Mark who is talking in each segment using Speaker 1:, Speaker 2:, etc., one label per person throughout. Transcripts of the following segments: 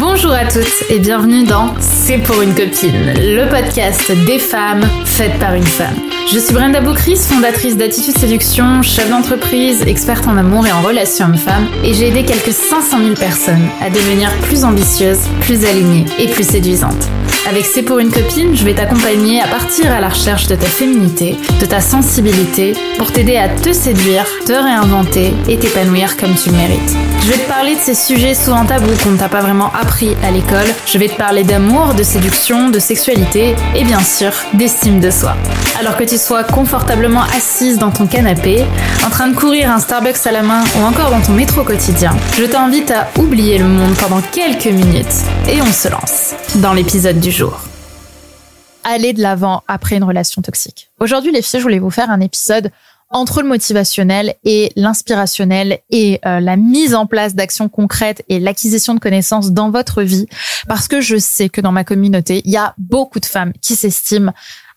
Speaker 1: Bonjour à toutes et bienvenue dans C'est pour une copine, le podcast des femmes faites par une femme. Je suis Brenda Boucris, fondatrice d'Attitude Séduction, chef d'entreprise, experte en amour et en relations hommes-femmes, et j'ai aidé quelques 500 000 personnes à devenir plus ambitieuses, plus alignées et plus séduisantes. Avec C'est pour une copine, je vais t'accompagner à partir à la recherche de ta féminité, de ta sensibilité, pour t'aider à te séduire, te réinventer et t'épanouir comme tu le mérites. Je vais te parler de ces sujets souvent tabous qu'on ne t'a pas vraiment appris à l'école. Je vais te parler d'amour, de séduction, de sexualité et bien sûr d'estime de soi. Alors que tu sois confortablement assise dans ton canapé, en train de courir un Starbucks à la main ou encore dans ton métro quotidien, je t'invite à oublier le monde pendant quelques minutes et on se lance dans l'épisode du jour. Aller de l'avant après une relation toxique. Aujourd'hui les filles, je voulais vous faire un épisode entre le motivationnel et l'inspirationnel et euh, la mise en place d'actions concrètes et l'acquisition de connaissances dans votre vie parce que je sais que dans ma communauté, il y a beaucoup de femmes qui s'estiment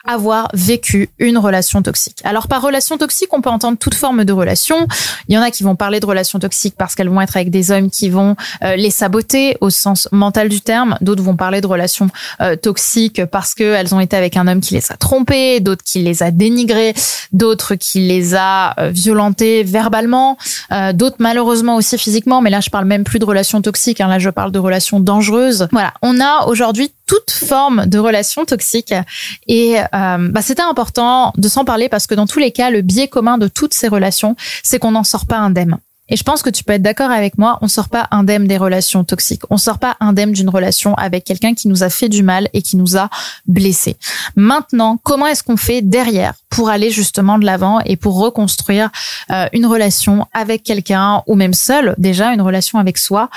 Speaker 1: avoir vécu une relation toxique. Alors par relation toxique, on peut entendre toute forme de relation. Il y en a qui vont parler de relations toxiques parce qu'elles vont être avec des hommes qui vont euh, les saboter au sens mental du terme. D'autres vont parler de relations euh, toxiques parce qu'elles ont été avec un homme qui les a trompées, d'autres qui les a dénigrées, d'autres qui les a euh, violentées verbalement, d'autres malheureusement aussi physiquement. Mais là, je parle même plus de relations toxiques. Hein. Là, je parle de relations dangereuses. Voilà, on a aujourd'hui toute forme de relations toxiques et euh, bah, c'était important de s'en parler parce que dans tous les cas, le biais commun de toutes ces relations, c'est qu'on n'en sort pas indemne. Et je pense que tu peux être d'accord avec moi, on sort pas indemne des relations toxiques. On sort pas indemne d'une relation avec quelqu'un qui nous a fait du mal et qui nous a blessés. Maintenant, comment est-ce qu'on fait derrière pour aller justement de l'avant et pour reconstruire euh, une relation avec quelqu'un ou même seul, déjà une relation avec soi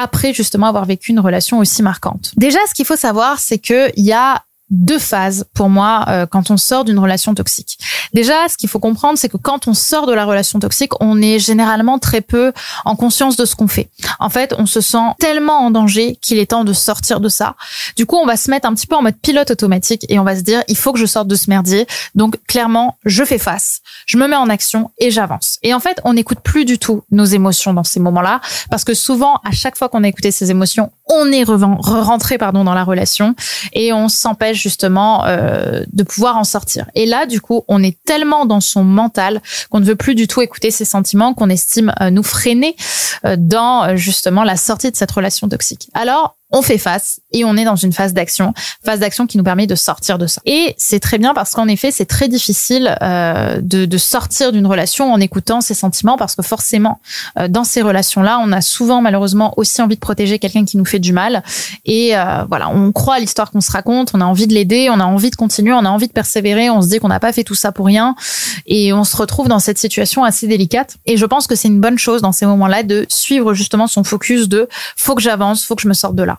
Speaker 1: après justement avoir vécu une relation aussi marquante. Déjà, ce qu'il faut savoir, c'est que il y a deux phases pour moi euh, quand on sort d'une relation toxique. Déjà, ce qu'il faut comprendre, c'est que quand on sort de la relation toxique, on est généralement très peu en conscience de ce qu'on fait. En fait, on se sent tellement en danger qu'il est temps de sortir de ça. Du coup, on va se mettre un petit peu en mode pilote automatique et on va se dire, il faut que je sorte de ce merdier. Donc, clairement, je fais face, je me mets en action et j'avance. Et en fait, on n'écoute plus du tout nos émotions dans ces moments-là parce que souvent, à chaque fois qu'on a écouté ces émotions, on est rentré pardon dans la relation et on s'empêche justement euh, de pouvoir en sortir. Et là, du coup, on est tellement dans son mental qu'on ne veut plus du tout écouter ses sentiments, qu'on estime euh, nous freiner euh, dans justement la sortie de cette relation toxique. Alors, on fait face et on est dans une phase d'action, phase d'action qui nous permet de sortir de ça. Et c'est très bien parce qu'en effet, c'est très difficile euh, de, de, sortir d'une relation en écoutant ses sentiments parce que forcément, euh, dans ces relations-là, on a souvent malheureusement aussi envie de protéger quelqu'un qui nous fait du mal. Et euh, voilà, on croit à l'histoire qu'on se raconte, on a envie de l'aider, on a envie de continuer, on a envie de persévérer, on se dit qu'on n'a pas fait tout ça pour rien et on se retrouve dans cette situation assez délicate. Et je pense que c'est une bonne chose dans ces moments-là de suivre justement son focus de faut que j'avance, faut que je me sorte de là.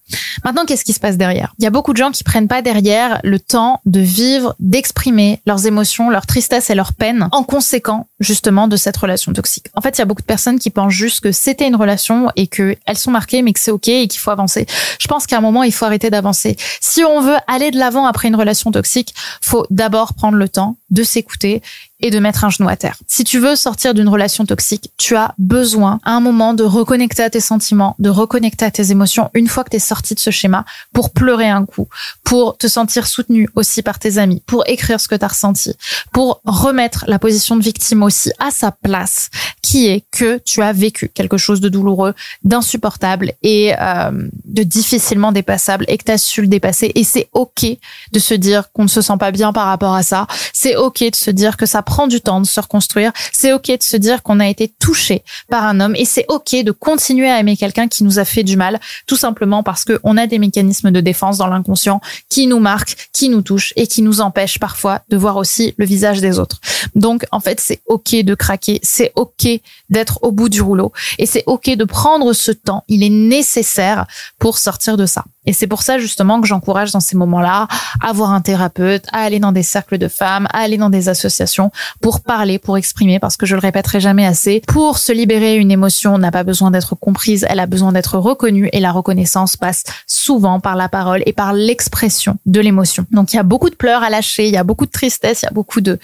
Speaker 1: Maintenant, qu'est-ce qui se passe derrière? Il y a beaucoup de gens qui prennent pas derrière le temps de vivre, d'exprimer leurs émotions, leur tristesse et leur peine en conséquent justement de cette relation toxique. En fait, il y a beaucoup de personnes qui pensent juste que c'était une relation et que elles sont marquées mais que c'est OK et qu'il faut avancer. Je pense qu'à un moment, il faut arrêter d'avancer. Si on veut aller de l'avant après une relation toxique, faut d'abord prendre le temps de s'écouter et de mettre un genou à terre. Si tu veux sortir d'une relation toxique, tu as besoin à un moment de reconnecter à tes sentiments, de reconnecter à tes émotions une fois que tu es sorti de ce schéma pour pleurer un coup, pour te sentir soutenu aussi par tes amis, pour écrire ce que tu as ressenti, pour remettre la position de victime aussi à sa place, qui est que tu as vécu quelque chose de douloureux, d'insupportable et euh, de difficilement dépassable et que tu as su le dépasser et c'est OK de se dire qu'on ne se sent pas bien par rapport à ça. C'est OK de se dire que ça prend du temps de se reconstruire. C'est ok de se dire qu'on a été touché par un homme et c'est ok de continuer à aimer quelqu'un qui nous a fait du mal, tout simplement parce qu'on a des mécanismes de défense dans l'inconscient qui nous marquent, qui nous touchent et qui nous empêchent parfois de voir aussi le visage des autres. Donc en fait, c'est ok de craquer, c'est ok d'être au bout du rouleau et c'est ok de prendre ce temps. Il est nécessaire pour sortir de ça. Et c'est pour ça justement que j'encourage dans ces moments-là à voir un thérapeute, à aller dans des cercles de femmes, à aller dans des associations pour parler, pour exprimer, parce que je le répéterai jamais assez, pour se libérer une émotion n'a pas besoin d'être comprise, elle a besoin d'être reconnue et la reconnaissance passe souvent par la parole et par l'expression de l'émotion. Donc il y a beaucoup de pleurs à lâcher, il y a beaucoup de tristesse, il y a beaucoup de,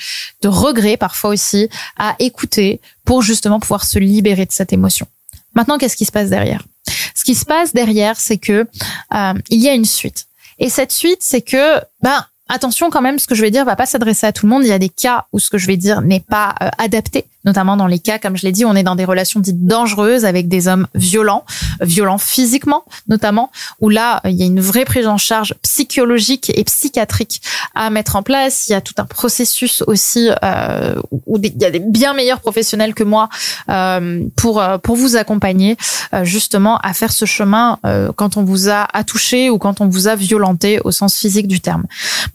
Speaker 1: regrets parfois aussi à écouter pour justement pouvoir se libérer de cette émotion. Maintenant, qu'est-ce qui se passe derrière? Ce qui se passe derrière, c'est que euh, il y a une suite. Et cette suite, c'est que ben attention quand même, ce que je vais dire va pas s'adresser à tout le monde. Il y a des cas où ce que je vais dire n'est pas euh, adapté notamment dans les cas, comme je l'ai dit, on est dans des relations dites dangereuses avec des hommes violents, violents physiquement notamment, où là, il y a une vraie prise en charge psychologique et psychiatrique à mettre en place. Il y a tout un processus aussi euh, où il y a des bien meilleurs professionnels que moi euh, pour euh, pour vous accompagner euh, justement à faire ce chemin euh, quand on vous a touché ou quand on vous a violenté au sens physique du terme.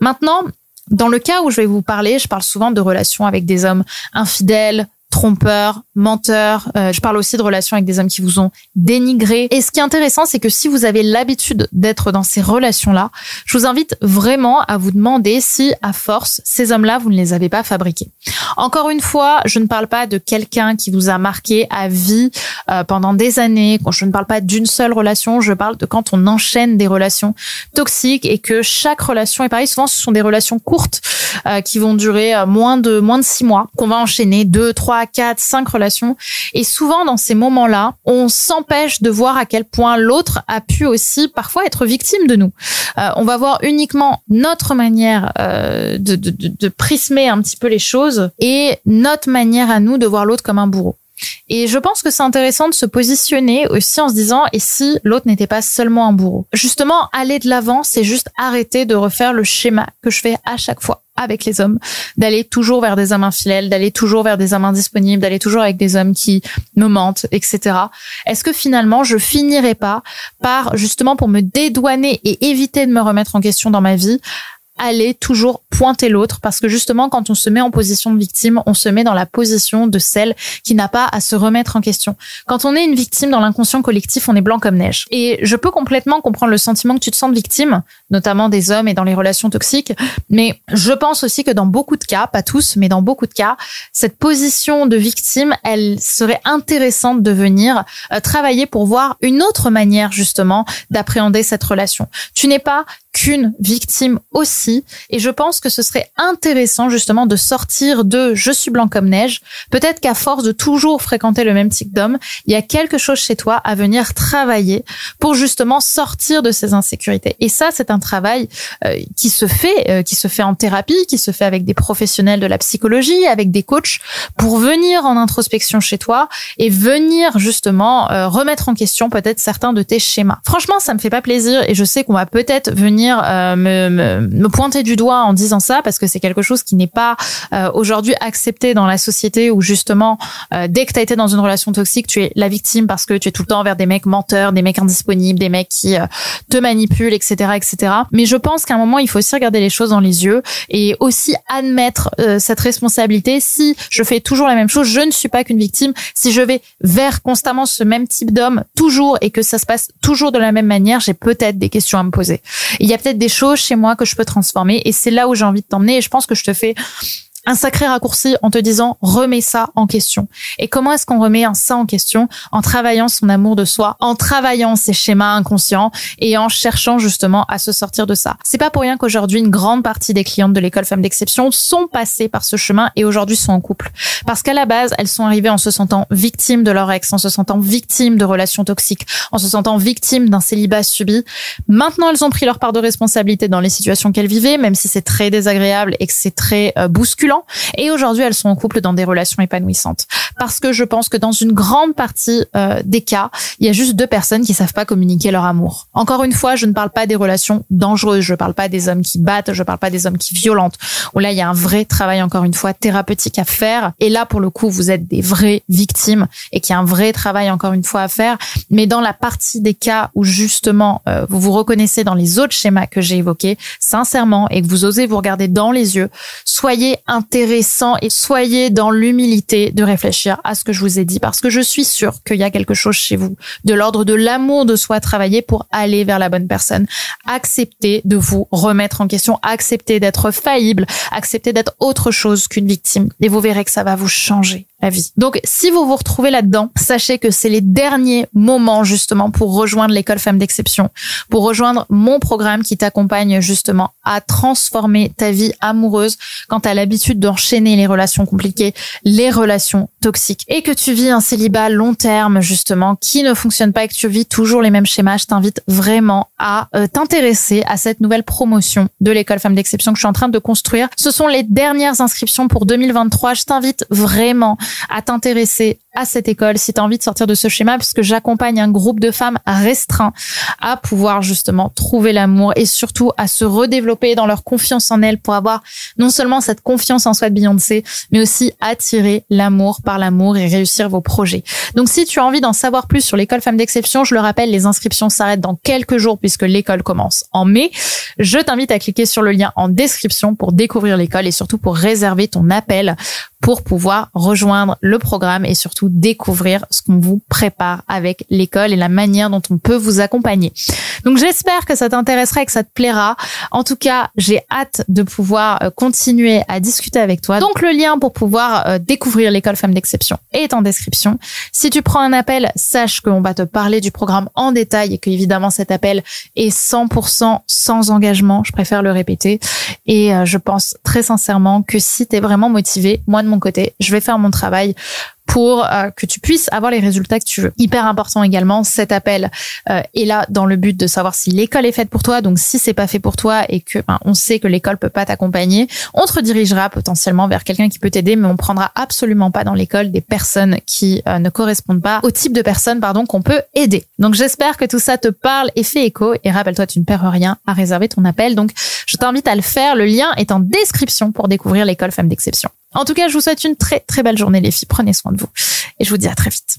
Speaker 1: Maintenant, dans le cas où je vais vous parler, je parle souvent de relations avec des hommes infidèles, trompeurs, menteurs. Euh, je parle aussi de relations avec des hommes qui vous ont dénigré. Et ce qui est intéressant, c'est que si vous avez l'habitude d'être dans ces relations-là, je vous invite vraiment à vous demander si, à force, ces hommes-là, vous ne les avez pas fabriqués. Encore une fois, je ne parle pas de quelqu'un qui vous a marqué à vie euh, pendant des années. Je ne parle pas d'une seule relation. Je parle de quand on enchaîne des relations toxiques et que chaque relation est pareil. Souvent, ce sont des relations courtes euh, qui vont durer moins de moins de six mois, qu'on va enchaîner deux, trois 4, 5 relations. Et souvent, dans ces moments-là, on s'empêche de voir à quel point l'autre a pu aussi parfois être victime de nous. Euh, on va voir uniquement notre manière euh, de, de, de prismer un petit peu les choses et notre manière à nous de voir l'autre comme un bourreau. Et je pense que c'est intéressant de se positionner aussi en se disant et si l'autre n'était pas seulement un bourreau? Justement, aller de l'avant, c'est juste arrêter de refaire le schéma que je fais à chaque fois avec les hommes, d'aller toujours vers des hommes infidèles, d'aller toujours vers des hommes indisponibles, d'aller toujours avec des hommes qui me mentent, etc. Est-ce que finalement je finirai pas par justement pour me dédouaner et éviter de me remettre en question dans ma vie, aller toujours pointer l'autre parce que justement quand on se met en position de victime, on se met dans la position de celle qui n'a pas à se remettre en question. Quand on est une victime dans l'inconscient collectif, on est blanc comme neige. Et je peux complètement comprendre le sentiment que tu te sens de victime, notamment des hommes et dans les relations toxiques, mais je pense aussi que dans beaucoup de cas, pas tous, mais dans beaucoup de cas, cette position de victime, elle serait intéressante de venir euh, travailler pour voir une autre manière justement d'appréhender cette relation. Tu n'es pas qu'une victime aussi. Et je pense que ce serait intéressant justement de sortir de je suis blanc comme neige. Peut-être qu'à force de toujours fréquenter le même type d'homme, il y a quelque chose chez toi à venir travailler pour justement sortir de ces insécurités. Et ça, c'est un travail euh, qui se fait, euh, qui se fait en thérapie, qui se fait avec des professionnels de la psychologie, avec des coachs, pour venir en introspection chez toi et venir justement euh, remettre en question peut-être certains de tes schémas. Franchement, ça me fait pas plaisir et je sais qu'on va peut-être venir euh, me, me, me, pointer du doigt en disant ça parce que c'est quelque chose qui n'est pas euh, aujourd'hui accepté dans la société où justement euh, dès que tu as été dans une relation toxique, tu es la victime parce que tu es tout le temps vers des mecs menteurs, des mecs indisponibles, des mecs qui te manipulent, etc., etc. Mais je pense qu'à un moment il faut aussi regarder les choses dans les yeux et aussi admettre cette responsabilité. Si je fais toujours la même chose, je ne suis pas qu'une victime. Si je vais vers constamment ce même type d'homme toujours et que ça se passe toujours de la même manière, j'ai peut-être des questions à me poser. Y a peut-être des choses chez moi que je peux transformer et c'est là où j'ai envie de t'emmener et je pense que je te fais un sacré raccourci en te disant remets ça en question. Et comment est-ce qu'on remet ça en question? En travaillant son amour de soi, en travaillant ses schémas inconscients et en cherchant justement à se sortir de ça. C'est pas pour rien qu'aujourd'hui une grande partie des clientes de l'école Femmes d'exception sont passées par ce chemin et aujourd'hui sont en couple. Parce qu'à la base, elles sont arrivées en se sentant victimes de leur ex, en se sentant victimes de relations toxiques, en se sentant victimes d'un célibat subi. Maintenant, elles ont pris leur part de responsabilité dans les situations qu'elles vivaient, même si c'est très désagréable et que c'est très euh, et aujourd'hui, elles sont en couple dans des relations épanouissantes. Parce que je pense que dans une grande partie euh, des cas, il y a juste deux personnes qui savent pas communiquer leur amour. Encore une fois, je ne parle pas des relations dangereuses, je parle pas des hommes qui battent, je parle pas des hommes qui violentent. Où là, il y a un vrai travail, encore une fois, thérapeutique à faire. Et là, pour le coup, vous êtes des vraies victimes et qu'il y a un vrai travail, encore une fois, à faire. Mais dans la partie des cas où justement, euh, vous vous reconnaissez dans les autres schémas que j'ai évoqués, sincèrement, et que vous osez vous regarder dans les yeux, soyez un intéressant et soyez dans l'humilité de réfléchir à ce que je vous ai dit parce que je suis sûre qu'il y a quelque chose chez vous. De l'ordre de l'amour de soi travailler pour aller vers la bonne personne. Acceptez de vous remettre en question, acceptez d'être faillible, acceptez d'être autre chose qu'une victime. Et vous verrez que ça va vous changer Donc, si vous vous retrouvez là-dedans, sachez que c'est les derniers moments justement pour rejoindre l'école Femmes d'Exception, pour rejoindre mon programme qui t'accompagne justement à transformer ta vie amoureuse quand tu as l'habitude d'enchaîner les relations compliquées, les relations toxiques et que tu vis un célibat long terme justement qui ne fonctionne pas et que tu vis toujours les mêmes schémas, je t'invite vraiment à euh, t'intéresser à cette nouvelle promotion de l'école Femmes d'Exception que je suis en train de construire. Ce sont les dernières inscriptions pour 2023. Je t'invite vraiment à t'intéresser à cette école si tu as envie de sortir de ce schéma puisque j'accompagne un groupe de femmes restreint à pouvoir justement trouver l'amour et surtout à se redévelopper dans leur confiance en elles pour avoir non seulement cette confiance en soi de Beyoncé mais aussi attirer l'amour par l'amour et réussir vos projets. Donc si tu as envie d'en savoir plus sur l'école Femmes d'Exception, je le rappelle, les inscriptions s'arrêtent dans quelques jours puisque l'école commence en mai. Je t'invite à cliquer sur le lien en description pour découvrir l'école et surtout pour réserver ton appel pour pouvoir rejoindre le programme et surtout découvrir ce qu'on vous prépare avec l'école et la manière dont on peut vous accompagner. Donc j'espère que ça t'intéressera et que ça te plaira. En tout cas, j'ai hâte de pouvoir euh, continuer à discuter avec toi. Donc le lien pour pouvoir euh, découvrir l'école Femmes d'Exception est en description. Si tu prends un appel, sache qu'on va te parler du programme en détail et que évidemment cet appel est 100% sans engagement. Je préfère le répéter. Et euh, je pense très sincèrement que si tu es vraiment motivé, moi de côté, je vais faire mon travail pour euh, que tu puisses avoir les résultats que tu veux. Hyper important également, cet appel euh, est là dans le but de savoir si l'école est faite pour toi. Donc si c'est pas fait pour toi et que ben, on sait que l'école peut pas t'accompagner, on te redirigera potentiellement vers quelqu'un qui peut t'aider, mais on prendra absolument pas dans l'école des personnes qui euh, ne correspondent pas au type de personnes pardon qu'on peut aider. Donc j'espère que tout ça te parle et fait écho. Et rappelle-toi, tu ne perds rien à réserver ton appel. Donc je t'invite à le faire. Le lien est en description pour découvrir l'école Femmes d'Exception. En tout cas, je vous souhaite une très très belle journée les filles. Prenez soin de vous. Et je vous dis à très vite.